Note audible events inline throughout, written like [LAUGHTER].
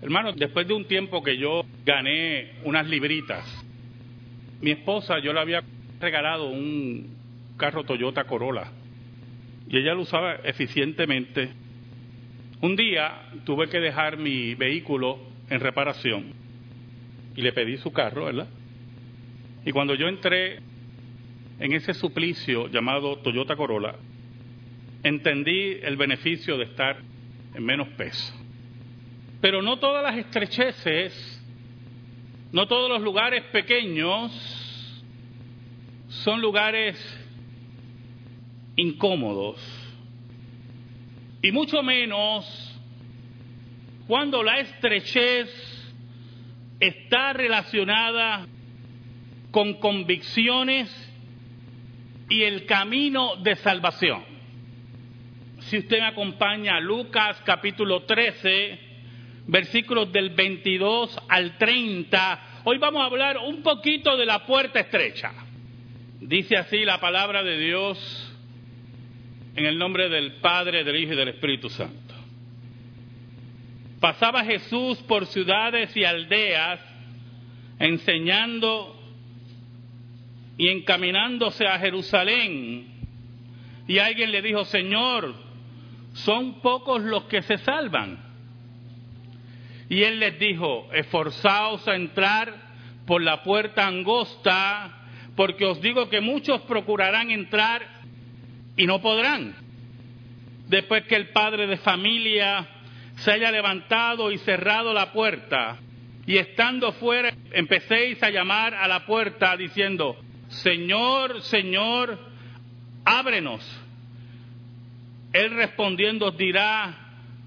Hermano, después de un tiempo que yo gané unas libritas, mi esposa yo le había regalado un carro Toyota Corolla y ella lo usaba eficientemente. Un día tuve que dejar mi vehículo en reparación y le pedí su carro, ¿verdad? Y cuando yo entré en ese suplicio llamado Toyota Corolla, entendí el beneficio de estar en menos peso. Pero no todas las estrecheces, no todos los lugares pequeños son lugares incómodos. Y mucho menos cuando la estrechez está relacionada con convicciones y el camino de salvación. Si usted me acompaña a Lucas capítulo 13, versículos del 22 al 30, hoy vamos a hablar un poquito de la puerta estrecha. Dice así la palabra de Dios en el nombre del Padre, del Hijo y del Espíritu Santo. Pasaba Jesús por ciudades y aldeas enseñando y encaminándose a Jerusalén. Y alguien le dijo, Señor, son pocos los que se salvan. Y él les dijo, esforzaos a entrar por la puerta angosta, porque os digo que muchos procurarán entrar y no podrán. Después que el padre de familia se haya levantado y cerrado la puerta, y estando fuera empecéis a llamar a la puerta diciendo, Señor, Señor, ábrenos. Él respondiendo os dirá,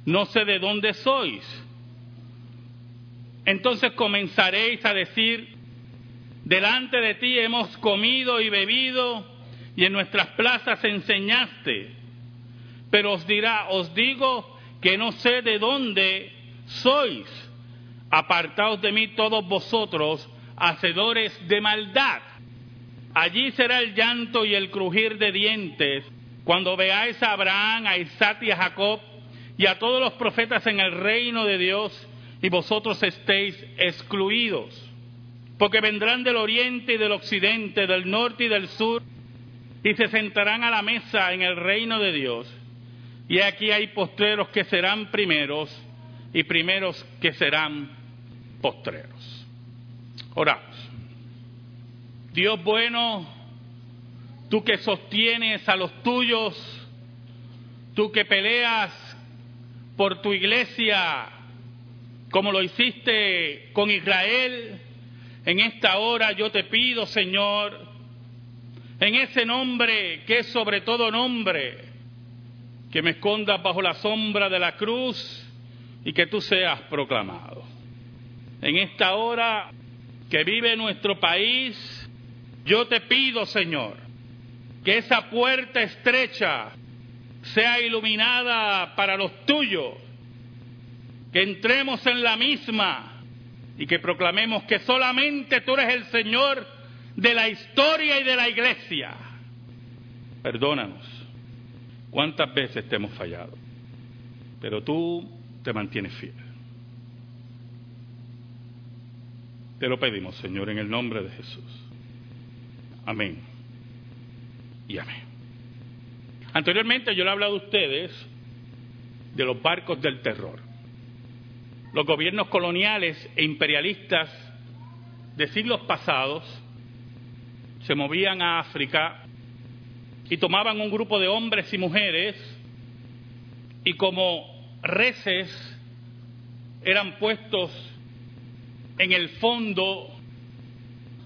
no sé de dónde sois. Entonces comenzaréis a decir, delante de ti hemos comido y bebido y en nuestras plazas enseñaste. Pero os dirá, os digo que no sé de dónde sois. Apartaos de mí todos vosotros, hacedores de maldad. Allí será el llanto y el crujir de dientes cuando veáis a Abraham, a Isaac y a Jacob y a todos los profetas en el reino de Dios y vosotros estéis excluidos. Porque vendrán del oriente y del occidente, del norte y del sur, y se sentarán a la mesa en el reino de Dios. Y aquí hay postreros que serán primeros y primeros que serán postreros. Oramos. Dios bueno, tú que sostienes a los tuyos, tú que peleas por tu iglesia, como lo hiciste con Israel, en esta hora yo te pido, Señor, en ese nombre que es sobre todo nombre, que me escondas bajo la sombra de la cruz y que tú seas proclamado. En esta hora que vive nuestro país, yo te pido, Señor, que esa puerta estrecha sea iluminada para los tuyos, que entremos en la misma y que proclamemos que solamente tú eres el Señor de la historia y de la iglesia. Perdónanos cuántas veces te hemos fallado, pero tú te mantienes fiel. Te lo pedimos, Señor, en el nombre de Jesús. Amén. Y amén. Anteriormente yo le he hablado a ustedes de los barcos del terror. Los gobiernos coloniales e imperialistas de siglos pasados se movían a África y tomaban un grupo de hombres y mujeres y como reces eran puestos en el fondo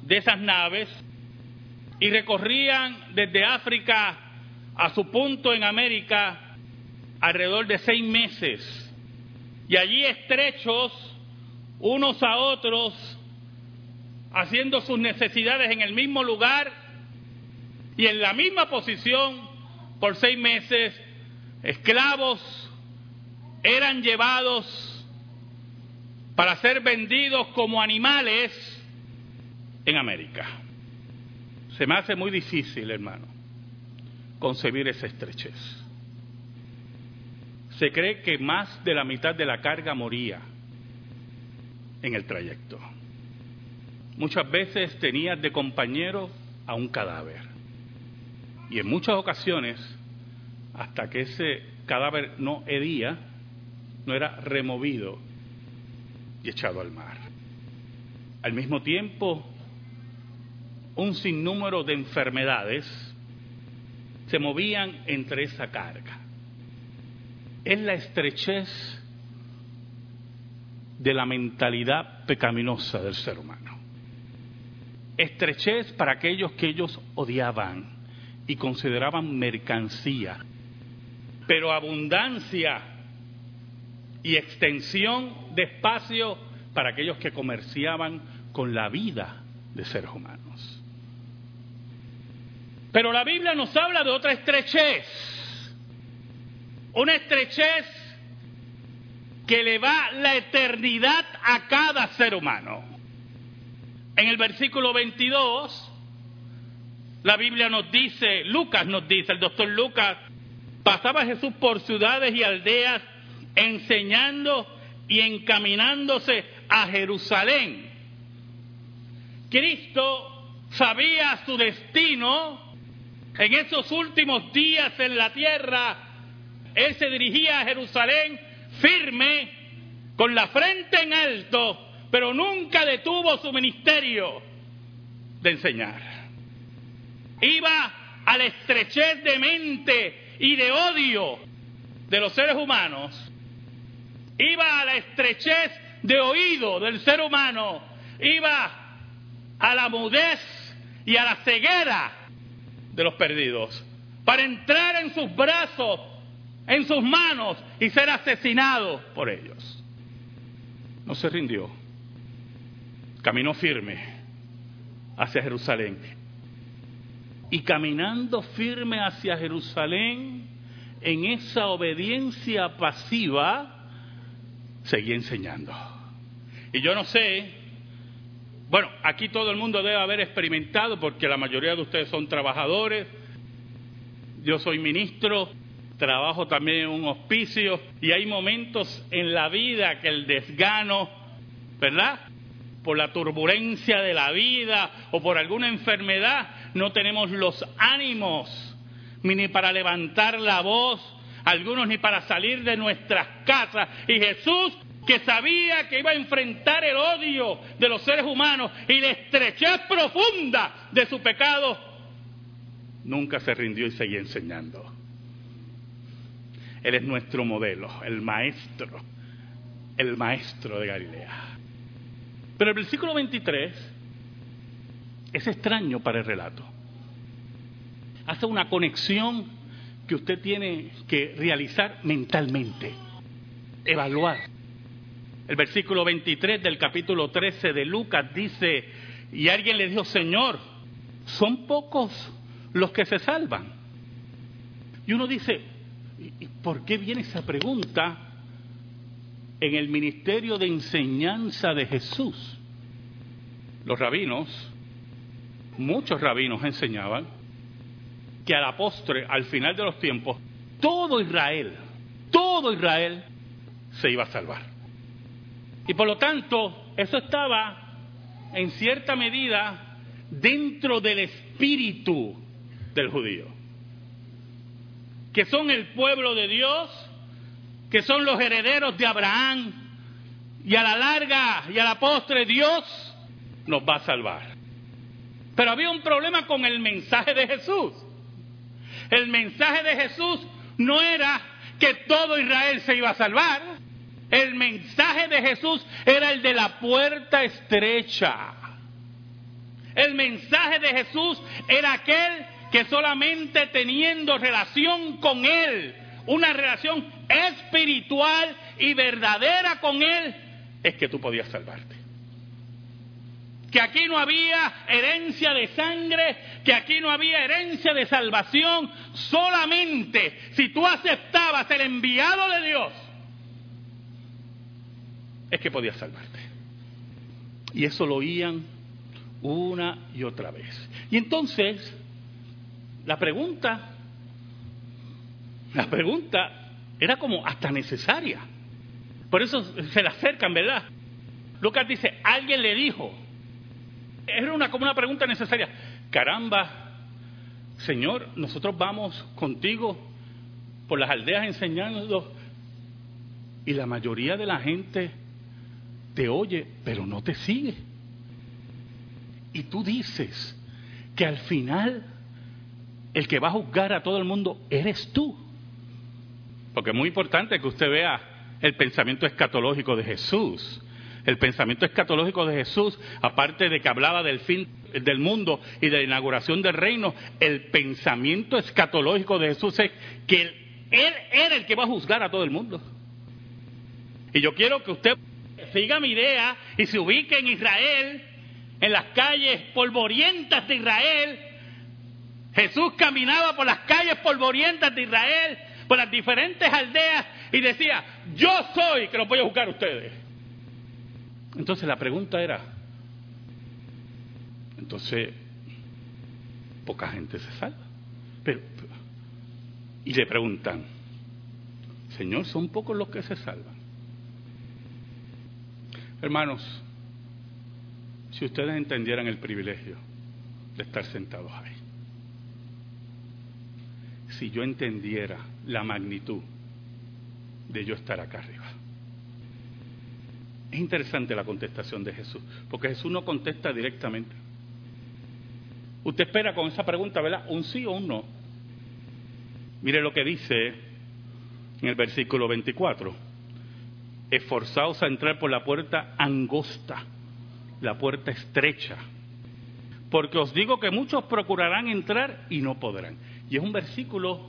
de esas naves y recorrían desde África a su punto en América alrededor de seis meses. Y allí estrechos unos a otros, haciendo sus necesidades en el mismo lugar y en la misma posición por seis meses, esclavos eran llevados para ser vendidos como animales en América. Se me hace muy difícil, hermano, concebir esa estrechez. Se cree que más de la mitad de la carga moría en el trayecto. Muchas veces tenías de compañero a un cadáver. Y en muchas ocasiones, hasta que ese cadáver no hería, no era removido y echado al mar. Al mismo tiempo, un sinnúmero de enfermedades se movían entre esa carga. Es la estrechez de la mentalidad pecaminosa del ser humano. Estrechez para aquellos que ellos odiaban y consideraban mercancía, pero abundancia y extensión de espacio para aquellos que comerciaban con la vida de seres humanos. Pero la Biblia nos habla de otra estrechez, una estrechez que le va la eternidad a cada ser humano. En el versículo 22, la Biblia nos dice, Lucas nos dice, el doctor Lucas, pasaba Jesús por ciudades y aldeas enseñando y encaminándose a Jerusalén. Cristo sabía su destino en esos últimos días en la tierra. Él se dirigía a Jerusalén firme, con la frente en alto, pero nunca detuvo su ministerio de enseñar. Iba a la estrechez de mente y de odio de los seres humanos, iba a la estrechez de oído del ser humano, iba a la mudez y a la ceguera de los perdidos, para entrar en sus brazos en sus manos y ser asesinado por ellos. No se rindió. Caminó firme hacia Jerusalén. Y caminando firme hacia Jerusalén, en esa obediencia pasiva, seguía enseñando. Y yo no sé, bueno, aquí todo el mundo debe haber experimentado, porque la mayoría de ustedes son trabajadores, yo soy ministro, trabajo también en un hospicio y hay momentos en la vida que el desgano, ¿verdad? Por la turbulencia de la vida o por alguna enfermedad, no tenemos los ánimos ni para levantar la voz, algunos ni para salir de nuestras casas. Y Jesús, que sabía que iba a enfrentar el odio de los seres humanos y la estrechez profunda de su pecado, nunca se rindió y seguía enseñando. Él es nuestro modelo, el maestro, el maestro de Galilea. Pero el versículo 23 es extraño para el relato. Hace una conexión que usted tiene que realizar mentalmente, evaluar. El versículo 23 del capítulo 13 de Lucas dice, y alguien le dijo, Señor, son pocos los que se salvan. Y uno dice, ¿Y por qué viene esa pregunta en el ministerio de enseñanza de Jesús? Los rabinos, muchos rabinos enseñaban que a la postre, al final de los tiempos, todo Israel, todo Israel se iba a salvar. Y por lo tanto, eso estaba en cierta medida dentro del espíritu del judío que son el pueblo de Dios, que son los herederos de Abraham, y a la larga y a la postre Dios nos va a salvar. Pero había un problema con el mensaje de Jesús. El mensaje de Jesús no era que todo Israel se iba a salvar. El mensaje de Jesús era el de la puerta estrecha. El mensaje de Jesús era aquel que solamente teniendo relación con Él, una relación espiritual y verdadera con Él, es que tú podías salvarte. Que aquí no había herencia de sangre, que aquí no había herencia de salvación, solamente si tú aceptabas el enviado de Dios, es que podías salvarte. Y eso lo oían una y otra vez. Y entonces la pregunta, la pregunta era como hasta necesaria. Por eso se la acercan, ¿verdad? Lucas dice, alguien le dijo. Era una, como una pregunta necesaria. Caramba, Señor, nosotros vamos contigo por las aldeas enseñando y la mayoría de la gente te oye, pero no te sigue. Y tú dices que al final el que va a juzgar a todo el mundo eres tú. Porque es muy importante que usted vea el pensamiento escatológico de Jesús. El pensamiento escatológico de Jesús, aparte de que hablaba del fin del mundo y de la inauguración del reino, el pensamiento escatológico de Jesús es que Él era el que va a juzgar a todo el mundo. Y yo quiero que usted siga mi idea y se ubique en Israel, en las calles polvorientas de Israel. Jesús caminaba por las calles polvorientas de Israel, por las diferentes aldeas y decía, yo soy que lo voy a juzgar a ustedes. Entonces la pregunta era, entonces, poca gente se salva. Y le preguntan, Señor, son pocos los que se salvan. Hermanos, si ustedes entendieran el privilegio de estar sentados ahí, si yo entendiera la magnitud de yo estar acá arriba. Es interesante la contestación de Jesús, porque Jesús no contesta directamente. Usted espera con esa pregunta, ¿verdad? Un sí o un no. Mire lo que dice en el versículo 24. Esforzaos a entrar por la puerta angosta, la puerta estrecha, porque os digo que muchos procurarán entrar y no podrán. Y es un versículo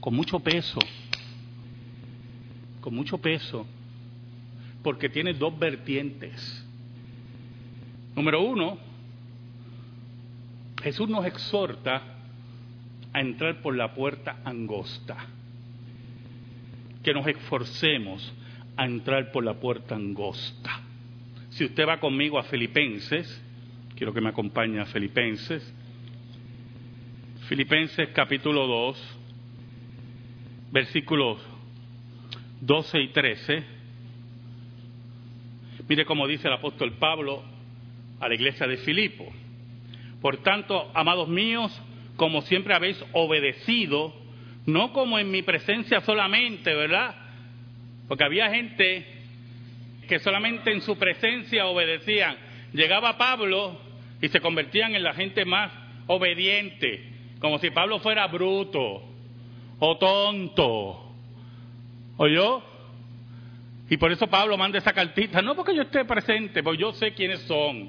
con mucho peso, con mucho peso, porque tiene dos vertientes. Número uno, Jesús nos exhorta a entrar por la puerta angosta, que nos esforcemos a entrar por la puerta angosta. Si usted va conmigo a Filipenses, quiero que me acompañe a Filipenses, Filipenses capítulo 2, versículos 12 y 13. Mire cómo dice el apóstol Pablo a la iglesia de Filipo. Por tanto, amados míos, como siempre habéis obedecido, no como en mi presencia solamente, ¿verdad? Porque había gente que solamente en su presencia obedecían. Llegaba Pablo y se convertían en la gente más obediente, como si Pablo fuera bruto o tonto. ¿Oyó? Y por eso Pablo manda esa cartita, no porque yo esté presente, porque yo sé quiénes son,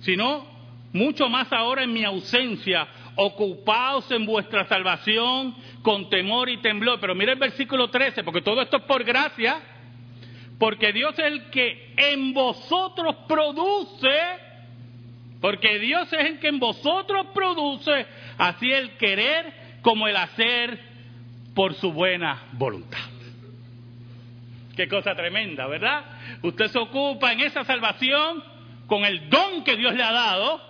sino mucho más ahora en mi ausencia, ocupaos en vuestra salvación con temor y temblor. Pero mira el versículo 13, porque todo esto es por gracia, porque Dios es el que en vosotros produce porque Dios es el que en vosotros produce así el querer como el hacer por su buena voluntad. Qué cosa tremenda, ¿verdad? Usted se ocupa en esa salvación con el don que Dios le ha dado,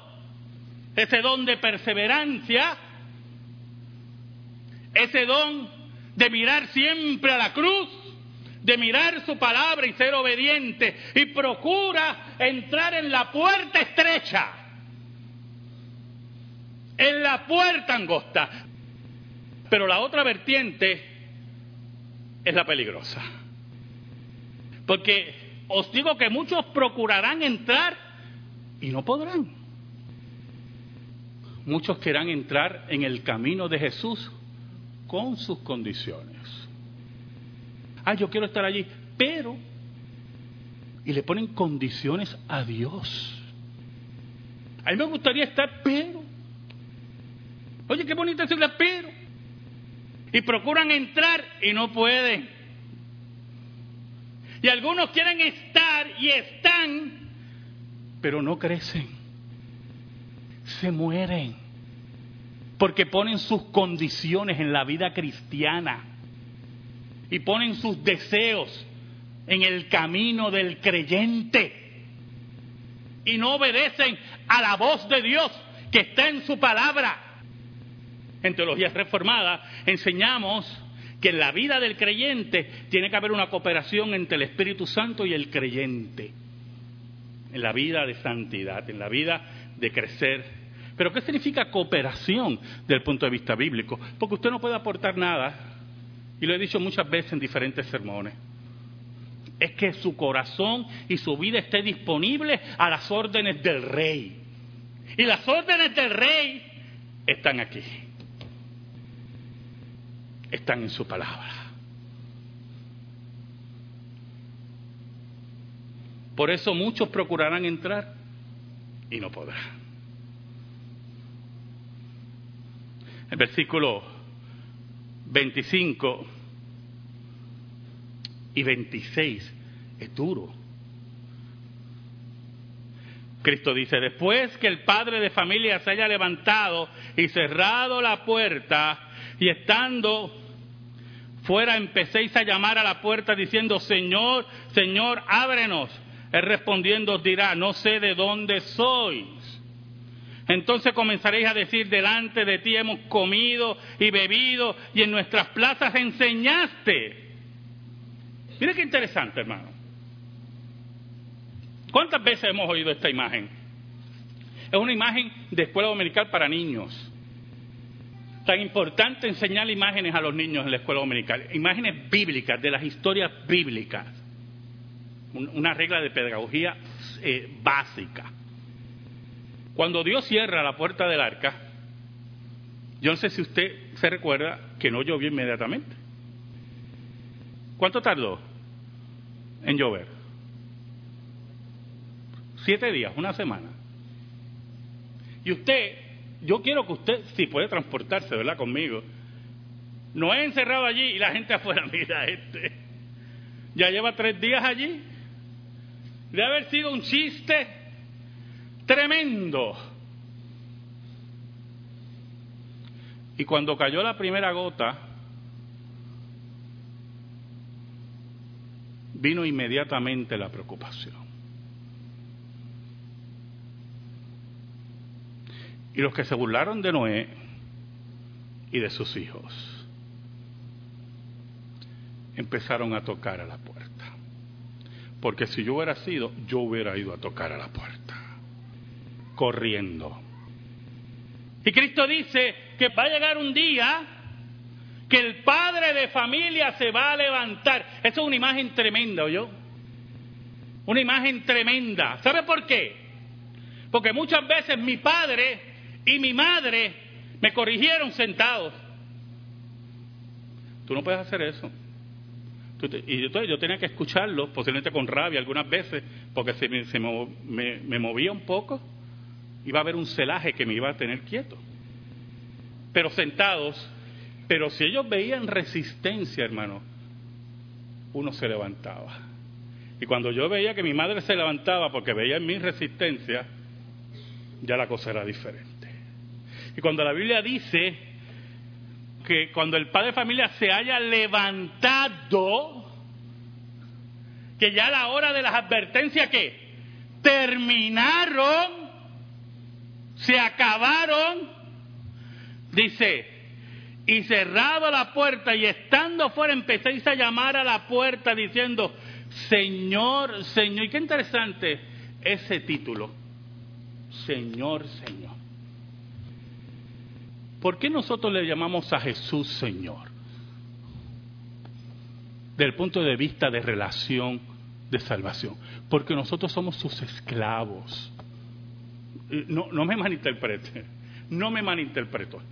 ese don de perseverancia, ese don de mirar siempre a la cruz, de mirar su palabra y ser obediente, y procura entrar en la puerta estrecha en la puerta angosta. Pero la otra vertiente es la peligrosa. Porque os digo que muchos procurarán entrar y no podrán. Muchos querrán entrar en el camino de Jesús con sus condiciones. Ah, yo quiero estar allí, pero... Y le ponen condiciones a Dios. A mí me gustaría estar, pero Oye, qué bonita el pero. Y procuran entrar y no pueden. Y algunos quieren estar y están, pero no crecen. Se mueren. Porque ponen sus condiciones en la vida cristiana. Y ponen sus deseos en el camino del creyente. Y no obedecen a la voz de Dios que está en su palabra en teología reformada, enseñamos que en la vida del creyente tiene que haber una cooperación entre el Espíritu Santo y el creyente, en la vida de santidad, en la vida de crecer. Pero ¿qué significa cooperación desde el punto de vista bíblico? Porque usted no puede aportar nada, y lo he dicho muchas veces en diferentes sermones es que su corazón y su vida esté disponible a las órdenes del rey. Y las órdenes del rey están aquí. Están en su palabra. Por eso muchos procurarán entrar y no podrán. El versículo 25 y 26 es duro. Cristo dice, después que el padre de familia se haya levantado y cerrado la puerta y estando fuera empecéis a llamar a la puerta diciendo, Señor, Señor, ábrenos. Él respondiendo os dirá, no sé de dónde sois. Entonces comenzaréis a decir, delante de ti hemos comido y bebido y en nuestras plazas enseñaste. Mire qué interesante, hermano. ¿Cuántas veces hemos oído esta imagen? Es una imagen de escuela dominical para niños. Tan importante enseñar imágenes a los niños en la escuela dominical. Imágenes bíblicas, de las historias bíblicas. Una regla de pedagogía eh, básica. Cuando Dios cierra la puerta del arca, yo no sé si usted se recuerda que no llovió inmediatamente. ¿Cuánto tardó? en llover. Siete días, una semana. Y usted, yo quiero que usted, si puede transportarse, ¿verdad? Conmigo. No he encerrado allí y la gente [LAUGHS] afuera, mira este. Ya lleva tres días allí. Debe haber sido un chiste tremendo. Y cuando cayó la primera gota, vino inmediatamente la preocupación. Y los que se burlaron de Noé y de sus hijos empezaron a tocar a la puerta. Porque si yo hubiera sido, yo hubiera ido a tocar a la puerta, corriendo. Y Cristo dice que va a llegar un día que el padre de familia se va a levantar. Eso es una imagen tremenda, ¿oyó? Una imagen tremenda. ¿Sabe por qué? Porque muchas veces mi padre y mi madre me corrigieron sentados. Tú no puedes hacer eso. Y yo, yo tenía que escucharlo, posiblemente con rabia algunas veces, porque se me, me movía un poco, iba a haber un celaje que me iba a tener quieto. Pero sentados, pero si ellos veían resistencia, hermano, uno se levantaba. Y cuando yo veía que mi madre se levantaba porque veía en mí resistencia, ya la cosa era diferente. Y cuando la Biblia dice que cuando el padre de familia se haya levantado, que ya la hora de las advertencias que terminaron, se acabaron, dice, y cerrado la puerta y estando fuera empecéis a llamar a la puerta diciendo, Señor, Señor. Y qué interesante ese título, Señor, Señor. ¿Por qué nosotros le llamamos a Jesús Señor? Del punto de vista de relación de salvación. Porque nosotros somos sus esclavos. No, no me malinterprete, no me malinterpreto.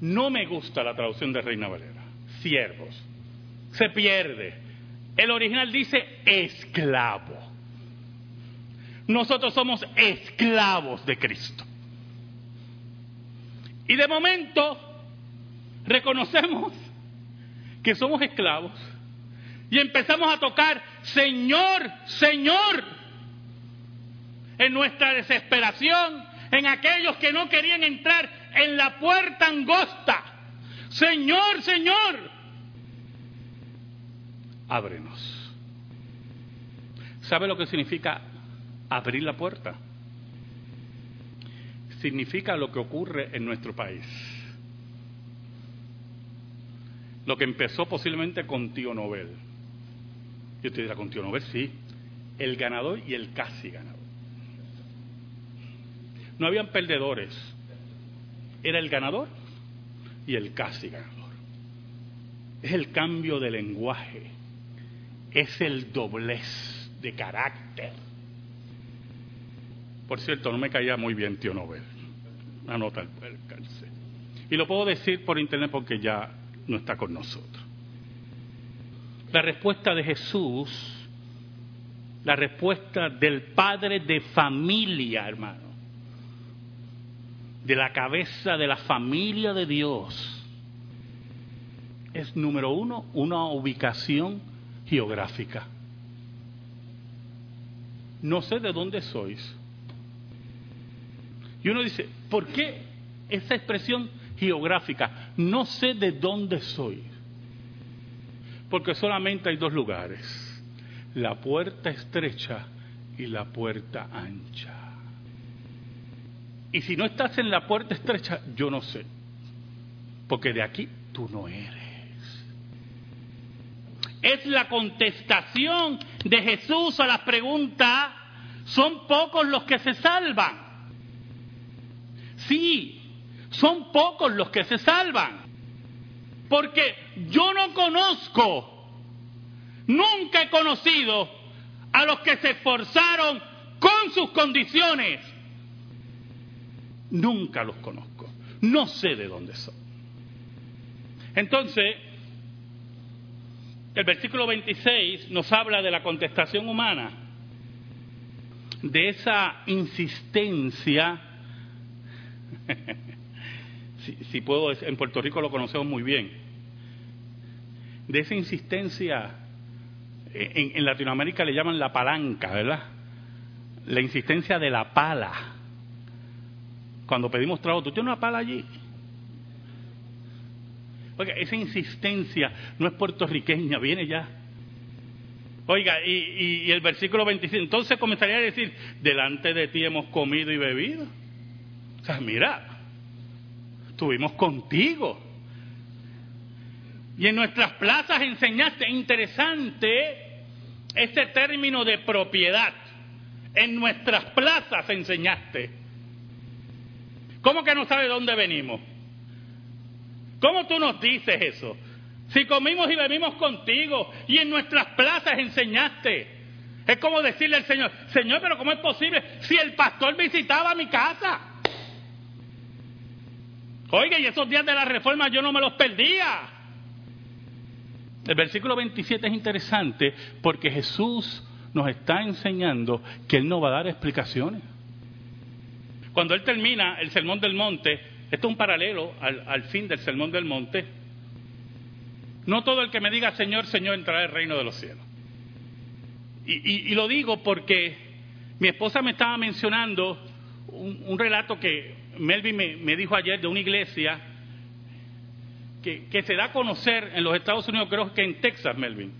No me gusta la traducción de Reina Valera. Siervos. Se pierde. El original dice esclavo. Nosotros somos esclavos de Cristo. Y de momento reconocemos que somos esclavos y empezamos a tocar, Señor, Señor, en nuestra desesperación, en aquellos que no querían entrar en la puerta angosta. Señor, Señor, ábrenos. ¿Sabe lo que significa abrir la puerta? Significa lo que ocurre en nuestro país. lo que empezó posiblemente con Tío Nobel. Y usted dirá, con Tío Nobel sí, el ganador y el casi ganador. No habían perdedores, era el ganador y el casi ganador. Es el cambio de lenguaje, es el doblez de carácter. Por cierto, no me caía muy bien Tío Nobel. Anota el, el. Y lo puedo decir por internet porque ya no está con nosotros. La respuesta de Jesús, la respuesta del padre de familia, hermano, de la cabeza de la familia de Dios, es número uno, una ubicación geográfica. No sé de dónde sois. Y uno dice, ¿por qué esa expresión geográfica? No sé de dónde soy. Porque solamente hay dos lugares, la puerta estrecha y la puerta ancha. Y si no estás en la puerta estrecha, yo no sé. Porque de aquí tú no eres. Es la contestación de Jesús a la pregunta, ¿son pocos los que se salvan? Sí, son pocos los que se salvan. Porque yo no conozco, nunca he conocido a los que se esforzaron con sus condiciones. Nunca los conozco. No sé de dónde son. Entonces, el versículo 26 nos habla de la contestación humana, de esa insistencia [LAUGHS] si, puedo, en Puerto Rico lo conocemos muy bien, de esa insistencia, en, en Latinoamérica le llaman la palanca, ¿verdad? La insistencia de la pala. Cuando pedimos trabajo, ¿tú tienes una pala allí? Oiga, esa insistencia no es puertorriqueña, viene ya. Oiga, y, y, el versículo 25, entonces comenzaría a decir, delante de ti hemos comido y bebido. Mira, estuvimos contigo. Y en nuestras plazas enseñaste, interesante ese término de propiedad. En nuestras plazas enseñaste. ¿Cómo que no sabe dónde venimos? ¿Cómo tú nos dices eso? Si comimos y bebimos contigo y en nuestras plazas enseñaste. Es como decirle al Señor, Señor, pero ¿cómo es posible si el pastor visitaba mi casa? Oiga, y esos días de la reforma yo no me los perdía. El versículo 27 es interesante porque Jesús nos está enseñando que Él no va a dar explicaciones. Cuando Él termina el Sermón del Monte, esto es un paralelo al, fin del Sermón del Monte, no todo el que me diga Señor, Señor entrará al reino de los cielos. Y, lo digo porque mi esposa me estaba mencionando un relato que Melvin me, dijo ayer de una iglesia que, se da a conocer en los Estados Unidos, creo que en Texas, Melvin.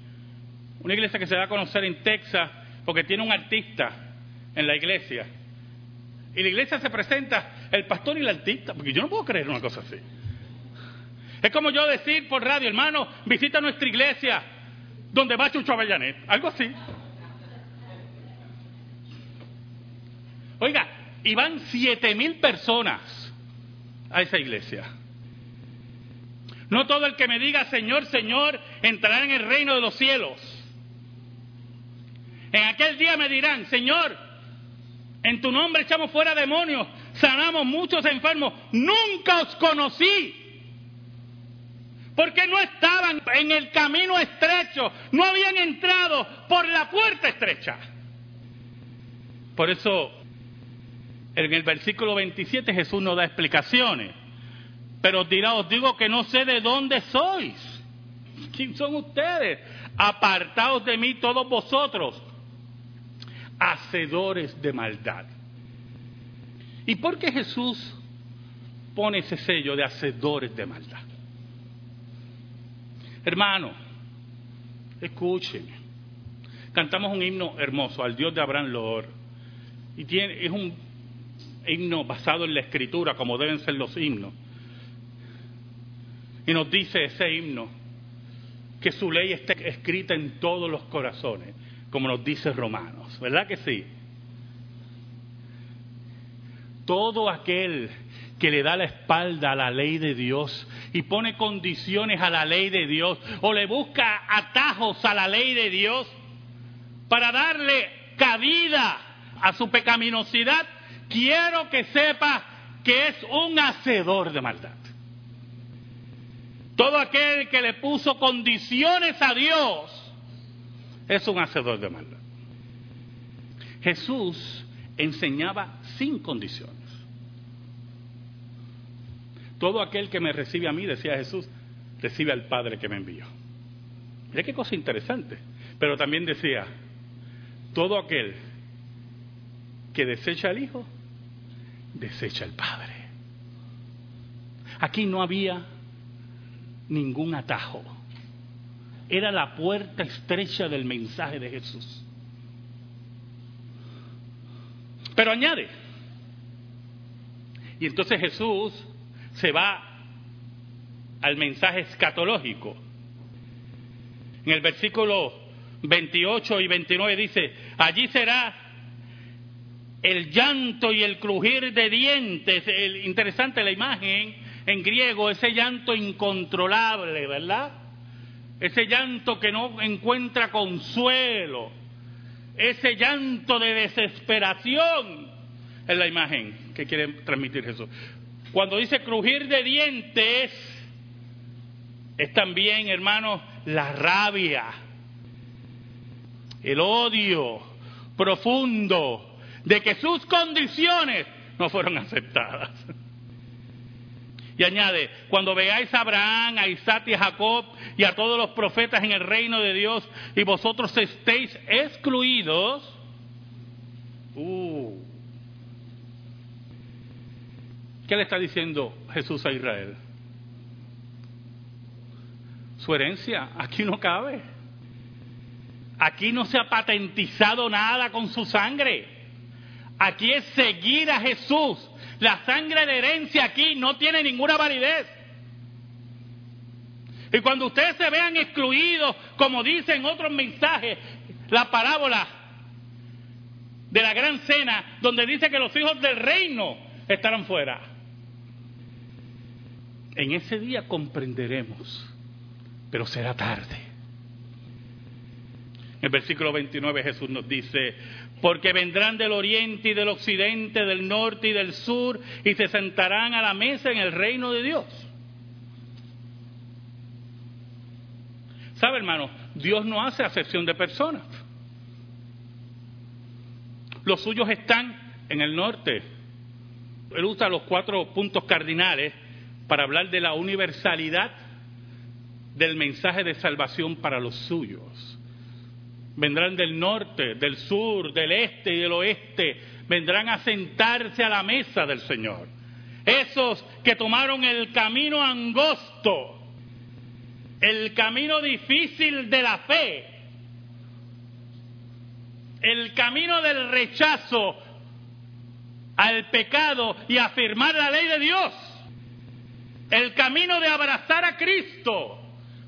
Una iglesia que se da a conocer en Texas porque tiene un artista en la iglesia. Y la iglesia se presenta el pastor y el artista, porque yo no puedo creer una cosa así. Es como yo decir por radio, hermano, visita nuestra iglesia donde va Chucho Avellanet, algo así. Oiga, y van siete mil personas a esa iglesia. No todo el que me diga Señor, Señor entrará en el reino de los cielos. En aquel día me dirán, Señor, en tu nombre echamos fuera demonios, sanamos muchos enfermos, nunca os conocí. Porque no estaban en el camino estrecho, no habían entrado por la puerta estrecha. Por eso en el versículo 27 Jesús no da explicaciones, pero dirá, os digo que no sé de dónde sois. ¿Quién son ustedes? Apartaos de mí todos vosotros, hacedores de maldad. ¿Y por qué Jesús pone ese sello de hacedores de maldad? Hermano, escúcheme. Cantamos un himno hermoso al Dios de Abraham Lor. Y es un himno basado en la escritura, como deben ser los himnos. Y nos dice ese himno, que su ley esté escrita en todos los corazones, como nos dice Romanos, ¿verdad que sí? Todo aquel que le da la espalda a la ley de Dios y pone condiciones a la ley de Dios o le busca atajos a la ley de Dios para darle cabida a su pecaminosidad, quiero que sepa que es un hacedor de maldad. Todo aquel que le puso condiciones a Dios es un hacedor de maldad. Jesús enseñaba sin condiciones. Todo aquel que me recibe a mí, decía Jesús, recibe al Padre que me envió. Mira qué cosa interesante. Pero también decía, todo aquel que desecha al Hijo, desecha al Padre. Aquí no había ningún atajo. Era la puerta estrecha del mensaje de Jesús. Pero añade, y entonces Jesús se va al mensaje escatológico. En el versículo 28 y 29 dice, allí será el llanto y el crujir de dientes. El, interesante la imagen en griego, ese llanto incontrolable, ¿verdad? Ese llanto que no encuentra consuelo, ese llanto de desesperación, es la imagen que quiere transmitir Jesús. Cuando dice crujir de dientes, es también, hermanos, la rabia, el odio profundo de que sus condiciones no fueron aceptadas. Y añade, cuando veáis a Abraham, a Isaac y a Jacob y a todos los profetas en el reino de Dios y vosotros estéis excluidos, uh, ¿qué le está diciendo Jesús a Israel? Su herencia aquí no cabe. Aquí no se ha patentizado nada con su sangre. Aquí es seguir a Jesús la sangre de herencia aquí no tiene ninguna validez. Y cuando ustedes se vean excluidos, como dicen otros mensajes, la parábola de la gran cena, donde dice que los hijos del reino estarán fuera. En ese día comprenderemos, pero será tarde. En el versículo 29 Jesús nos dice, porque vendrán del oriente y del occidente, del norte y del sur, y se sentarán a la mesa en el reino de Dios. ¿Sabe, hermano? Dios no hace acepción de personas. Los suyos están en el norte. Él usa los cuatro puntos cardinales para hablar de la universalidad del mensaje de salvación para los suyos vendrán del norte, del sur, del este y del oeste, vendrán a sentarse a la mesa del Señor. Esos que tomaron el camino angosto, el camino difícil de la fe, el camino del rechazo al pecado y afirmar la ley de Dios, el camino de abrazar a Cristo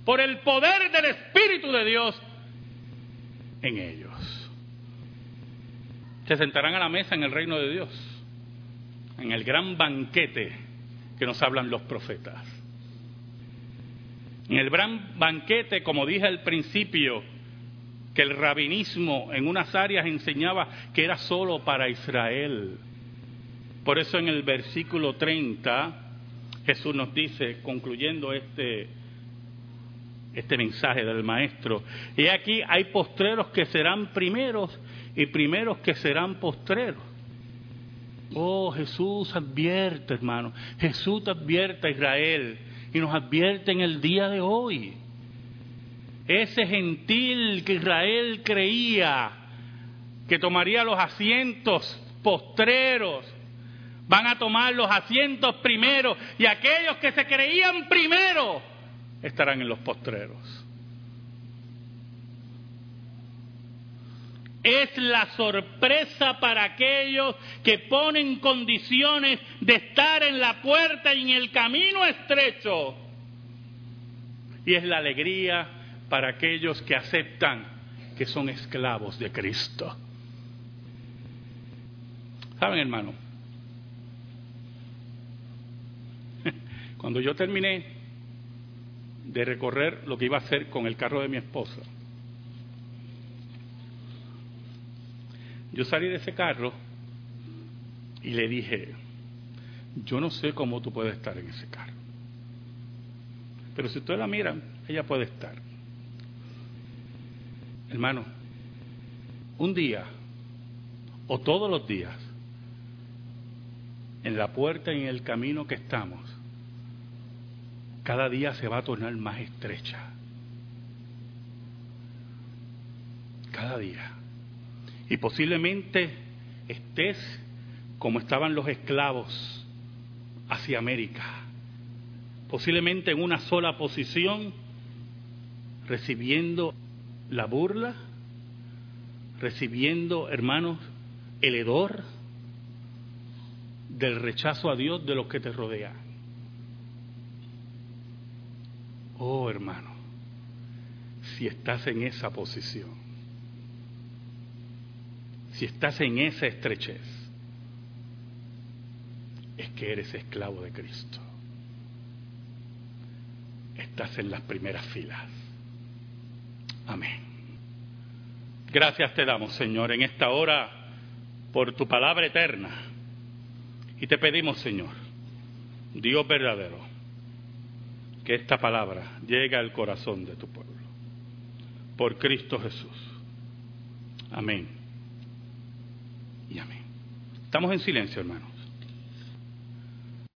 por el poder del Espíritu de Dios en ellos. Se sentarán a la mesa en el reino de Dios, en el gran banquete que nos hablan los profetas. En el gran banquete, como dije al principio, que el rabinismo en unas áreas enseñaba que era solo para Israel. Por eso en el versículo 30 Jesús nos dice, concluyendo este este mensaje del maestro. Y aquí hay postreros que serán primeros y primeros que serán postreros. Oh, Jesús advierte, hermano. Jesús advierte a Israel y nos advierte en el día de hoy. Ese gentil que Israel creía que tomaría los asientos postreros, van a tomar los asientos primeros y aquellos que se creían primero estarán en los postreros. Es la sorpresa para aquellos que ponen condiciones de estar en la puerta y en el camino estrecho. Y es la alegría para aquellos que aceptan que son esclavos de Cristo. ¿Saben, hermano? [LAUGHS] Cuando yo terminé de recorrer lo que iba a hacer con el carro de mi esposa, yo salí de ese carro y le dije, yo no sé cómo tú puedes estar en ese carro. Pero si ustedes la miran, ella puede estar. Hermano, un día o todos los días, en la puerta y en el camino que estamos, cada día se va a tornar más estrecha. Cada día. Y posiblemente estés como estaban los esclavos hacia América posiblemente en una sola posición, recibiendo la burla, recibiendo, hermanos, el hedor del rechazo a Dios de los que te rodean. Oh, hermano, si estás en esa posición, si estás en esa estrechez, es que eres esclavo de Cristo estás en las primeras filas. Amén. Gracias te damos, Señor, en esta hora por tu palabra eterna. Y te pedimos, Señor, Dios verdadero, esta palabra llegue al corazón de tu pueblo. Por Cristo Jesús. Amén. Y amén. Estamos en silencio, hermano.